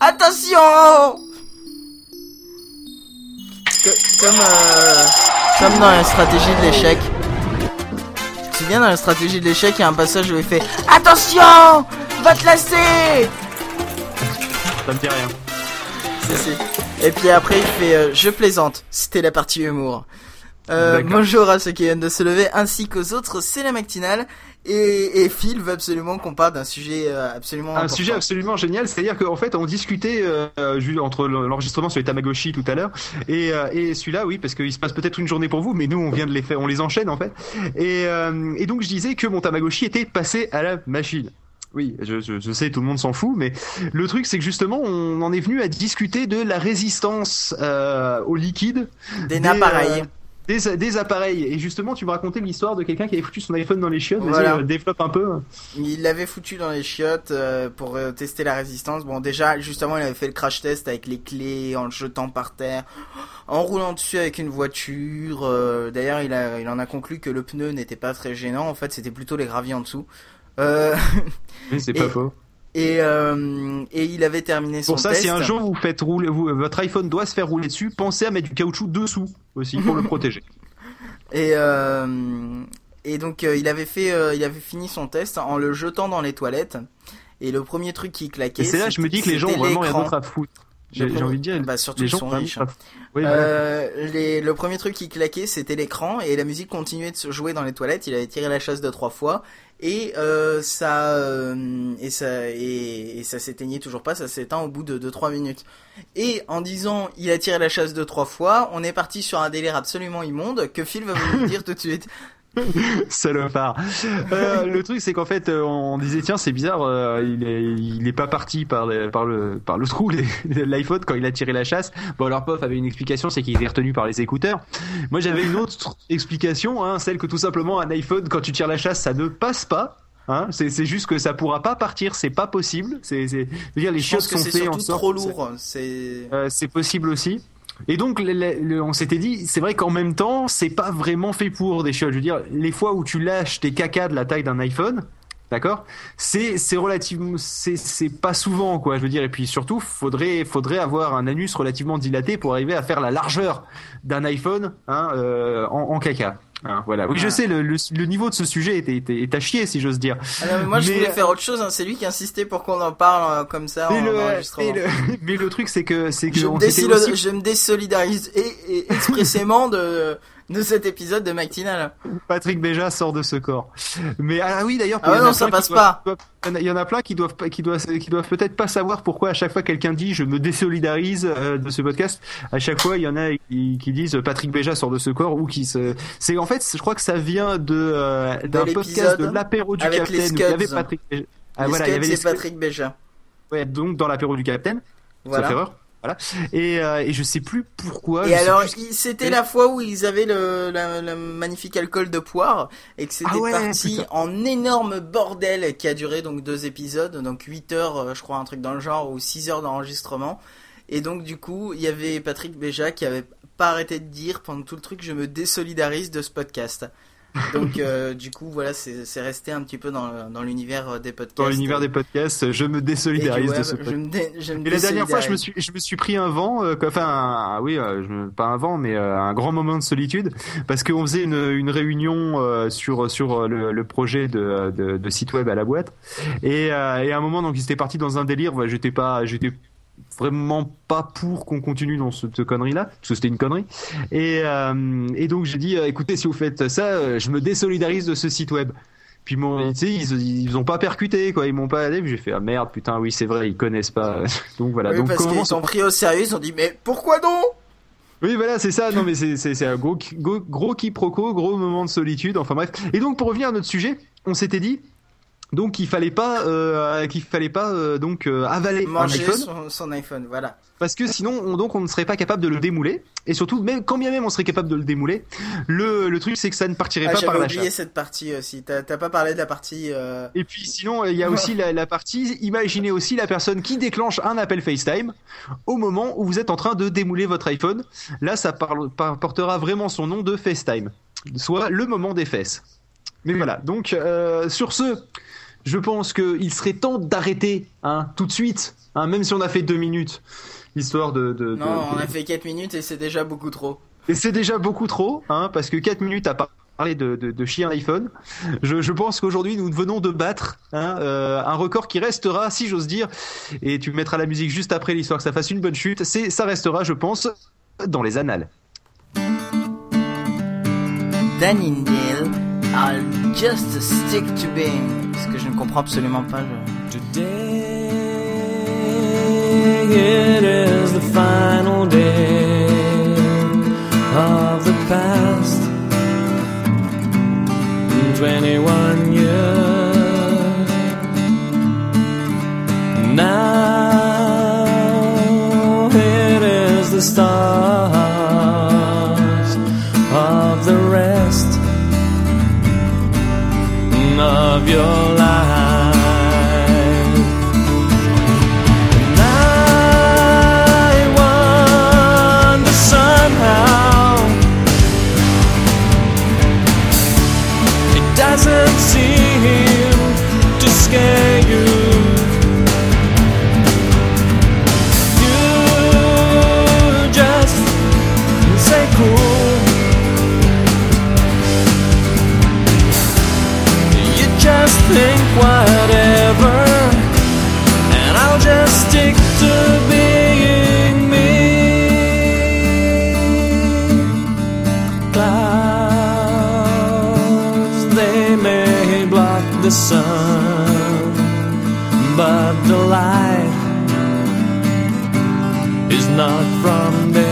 Attention Comme, euh, comme dans la stratégie de l'échec. Tu te souviens dans la stratégie de l'échec, il y a un passage où il fait Attention Va te lasser Ça me dit rien. Si, si. Et puis après, il fait euh, Je plaisante. C'était la partie humour. Euh, bonjour à ceux qui viennent de se lever ainsi qu'aux autres, c'est la matinale. Et, et Phil veut absolument qu'on parle d'un sujet euh, absolument Un important. sujet absolument génial, c'est-à-dire qu'en fait on discutait euh, entre l'enregistrement sur les Tamagotchi tout à l'heure et, euh, et celui-là, oui, parce qu'il se passe peut-être une journée pour vous, mais nous on vient de les faire, on les enchaîne en fait. Et, euh, et donc je disais que mon Tamagotchi était passé à la machine. Oui, je, je, je sais, tout le monde s'en fout, mais le truc c'est que justement on en est venu à discuter de la résistance euh, au liquide Des nappes pareils. euh, des, des appareils. Et justement, tu me racontais l'histoire de quelqu'un qui avait foutu son iPhone dans les chiottes. Vas-y, Voilà. euh, développe un peu. Il l'avait foutu dans les chiottes euh, pour euh, tester la résistance. Bon, déjà, justement, il avait fait le crash test avec les clés, en le jetant par terre, en roulant dessus avec une voiture. D'ailleurs, il, a, il en a conclu que le pneu n'était pas très gênant. En fait, c'était plutôt les graviers en dessous. Euh, Oui, c'est pas faux. Et, euh, et il avait terminé son Pour ça, test. si un jour vous faites rouler, vous, votre iPhone doit se faire rouler dessus, pensez à mettre du caoutchouc dessous aussi pour le protéger. Et, euh, et donc euh, il avait fait, euh, il avait fini son test en le jetant dans les toilettes. Et le premier truc qui claquait. Et c'est là, je me dis que les gens ont vraiment rien d'autre à foutre. J'ai envie de dire, bah, surtout les gens sont riches. à voilà. Euh, les, le premier truc qui claquait, c'était l'écran et la musique continuait de se jouer dans les toilettes. Il avait tiré la chasse deux trois fois et euh, ça euh, et ça et, et ça s'éteignait toujours pas. Ça s'éteint au bout de 2-3 minutes. Et en disant il a tiré la chasse deux trois fois, on est parti sur un délire absolument immonde que Phil va vous dire tout de suite. Salopard. Euh, le truc, c'est qu'en fait, euh, on disait tiens, c'est bizarre, euh, il est, il est pas parti par le, par le, par le trou les- l'iPhone quand il a tiré la chasse. Bon, alors Pof avait une explication, c'est qu'il était retenu par les écouteurs. Moi, j'avais une autre explication, hein, celle que tout simplement un iPhone, quand tu tires la chasse, ça ne passe pas. Hein, c'est juste que ça pourra pas partir, c'est pas possible. C'est, dire, les que sont c'est faits en sorte. trop lourd. C'est Euh, c'est possible aussi. Et donc, on s'était dit, c'est vrai qu'en même temps, c'est pas vraiment fait pour des chiottes. Je veux dire, les fois où tu lâches tes cacas de la taille d'un iPhone, d'accord, c'est relativement, c'est c'est pas souvent quoi. Je veux dire, et puis surtout, faudrait faudrait avoir un anus relativement dilaté pour arriver à faire la largeur d'un iPhone hein, euh, en caca. Hein, voilà. Oui, je Ah. sais, le, le, le niveau de ce sujet est, est, est à chier, si j'ose dire. Ah mais moi, je voulais faire autre chose. hein. C'est lui qui insistait pour qu'on en parle euh, comme ça Mais en le, le, mais le truc, c'est que c'est que Je on me, aussi je me désolidarise et, et expressément de, de cet épisode de Matinal. Patrick Béja sort de ce corps. Mais ah oui d'ailleurs. Ah ouais, non, ça passe pas. doivent- Il y en a- plein qui doivent qui doivent qui doivent peut-être pas savoir pourquoi à chaque fois quelqu'un dit je me désolidarise euh, de ce podcast. À chaque fois il y en a qui, qui disent Patrick Béja sort de ce corps ou qui se. C'est en fait je crois que ça vient de euh, d'un podcast de l'apéro du avec Capitaine. Il y avait. Patrick. Béja. Ah Les voilà il y avait les. Patrick Béja. Ouais, donc dans l'apéro du Capitaine. Voilà. Sauf erreur. Voilà. Et, euh, et je sais plus pourquoi. Et alors, c'était la fois où ils avaient le, la- magnifique alcool de poire et que c'était Ah ouais, parti putain. en énorme bordel qui a duré donc deux épisodes, donc 8 heures, euh, je crois, un truc dans le genre, ou 6 heures d'enregistrement. Et donc, du coup, il y avait Patrick Béja qui avait pas arrêté de dire pendant tout le truc, je me désolidarise de ce podcast. Donc, euh, du coup, voilà, c'est resté un petit peu dans, dans l'univers euh, des podcasts. dans l'univers des podcasts, je me désolidarise de ce je me, dé- je me Et la dernière fois, je me suis, je me suis pris un vent, euh, enfin, un- oui, euh, pas un vent, mais euh, un grand moment de solitude, parce qu'on faisait une, une réunion euh, sur sur le, le projet de, de, de site web à la boîte, et, euh, et à un moment, donc, ils étaient partis dans un délire. j'étais pas, j'étais vraiment pas pour qu'on continue dans cette connerie-là, parce que c'était une connerie. Et, euh, et donc, j'ai dit, euh, écoutez, si vous faites ça, euh, je me désolidarise de ce site web. Puis mon, ils, ils ont pas percuté quoi, ils m'ont pas allé. J'ai fait ah merde, putain, oui c'est vrai, ils connaissent pas. Donc voilà. Oui, donc parce comment qu'ils sont pris au sérieux, ils ont dit, mais pourquoi donc? Oui, voilà, c'est ça. Non, mais c'est un gros gros, gros quiproquo, gros moment de solitude. Enfin bref. Et donc pour revenir à notre sujet, on s'était dit donc qu'il fallait pas euh, qu'il fallait pas euh, donc euh, avaler un manger iPhone son, son iPhone, voilà. parce que sinon on, donc on ne serait pas capable de le démouler et surtout même quand bien même on serait capable de le démouler, le le truc c'est que ça ne partirait Ah, pas par j'avais la oublié chasse. cette partie aussi. T'as t'as pas parlé de la partie. Et puis sinon, il y a aussi la, la partie, imaginez aussi la personne qui déclenche un appel FaceTime au moment où vous êtes en train de démouler votre iPhone. Là, ça parle, portera vraiment son nom de FaceTime, soit le moment des fesses. Mais voilà, donc euh, sur ce, je pense qu'il serait temps d'arrêter, hein, tout de suite, hein, même si on a fait deux minutes, histoire de. de non, on a fait quatre minutes et c'est déjà beaucoup trop. Et c'est déjà beaucoup trop, hein, parce que quatre minutes à parler de, de, de chien iPhone. Je, je pense qu'aujourd'hui nous venons de battre hein, euh, un record qui restera, si j'ose dire, et tu mettras la musique juste après l'histoire que ça fasse une bonne chute. C'est, ça restera, je pense, dans les annales. Just stick to being. Ce que je ne comprends absolument pas. Today it is the final day of the past. 21 years. Now it is the start the sun, but the light is not from there.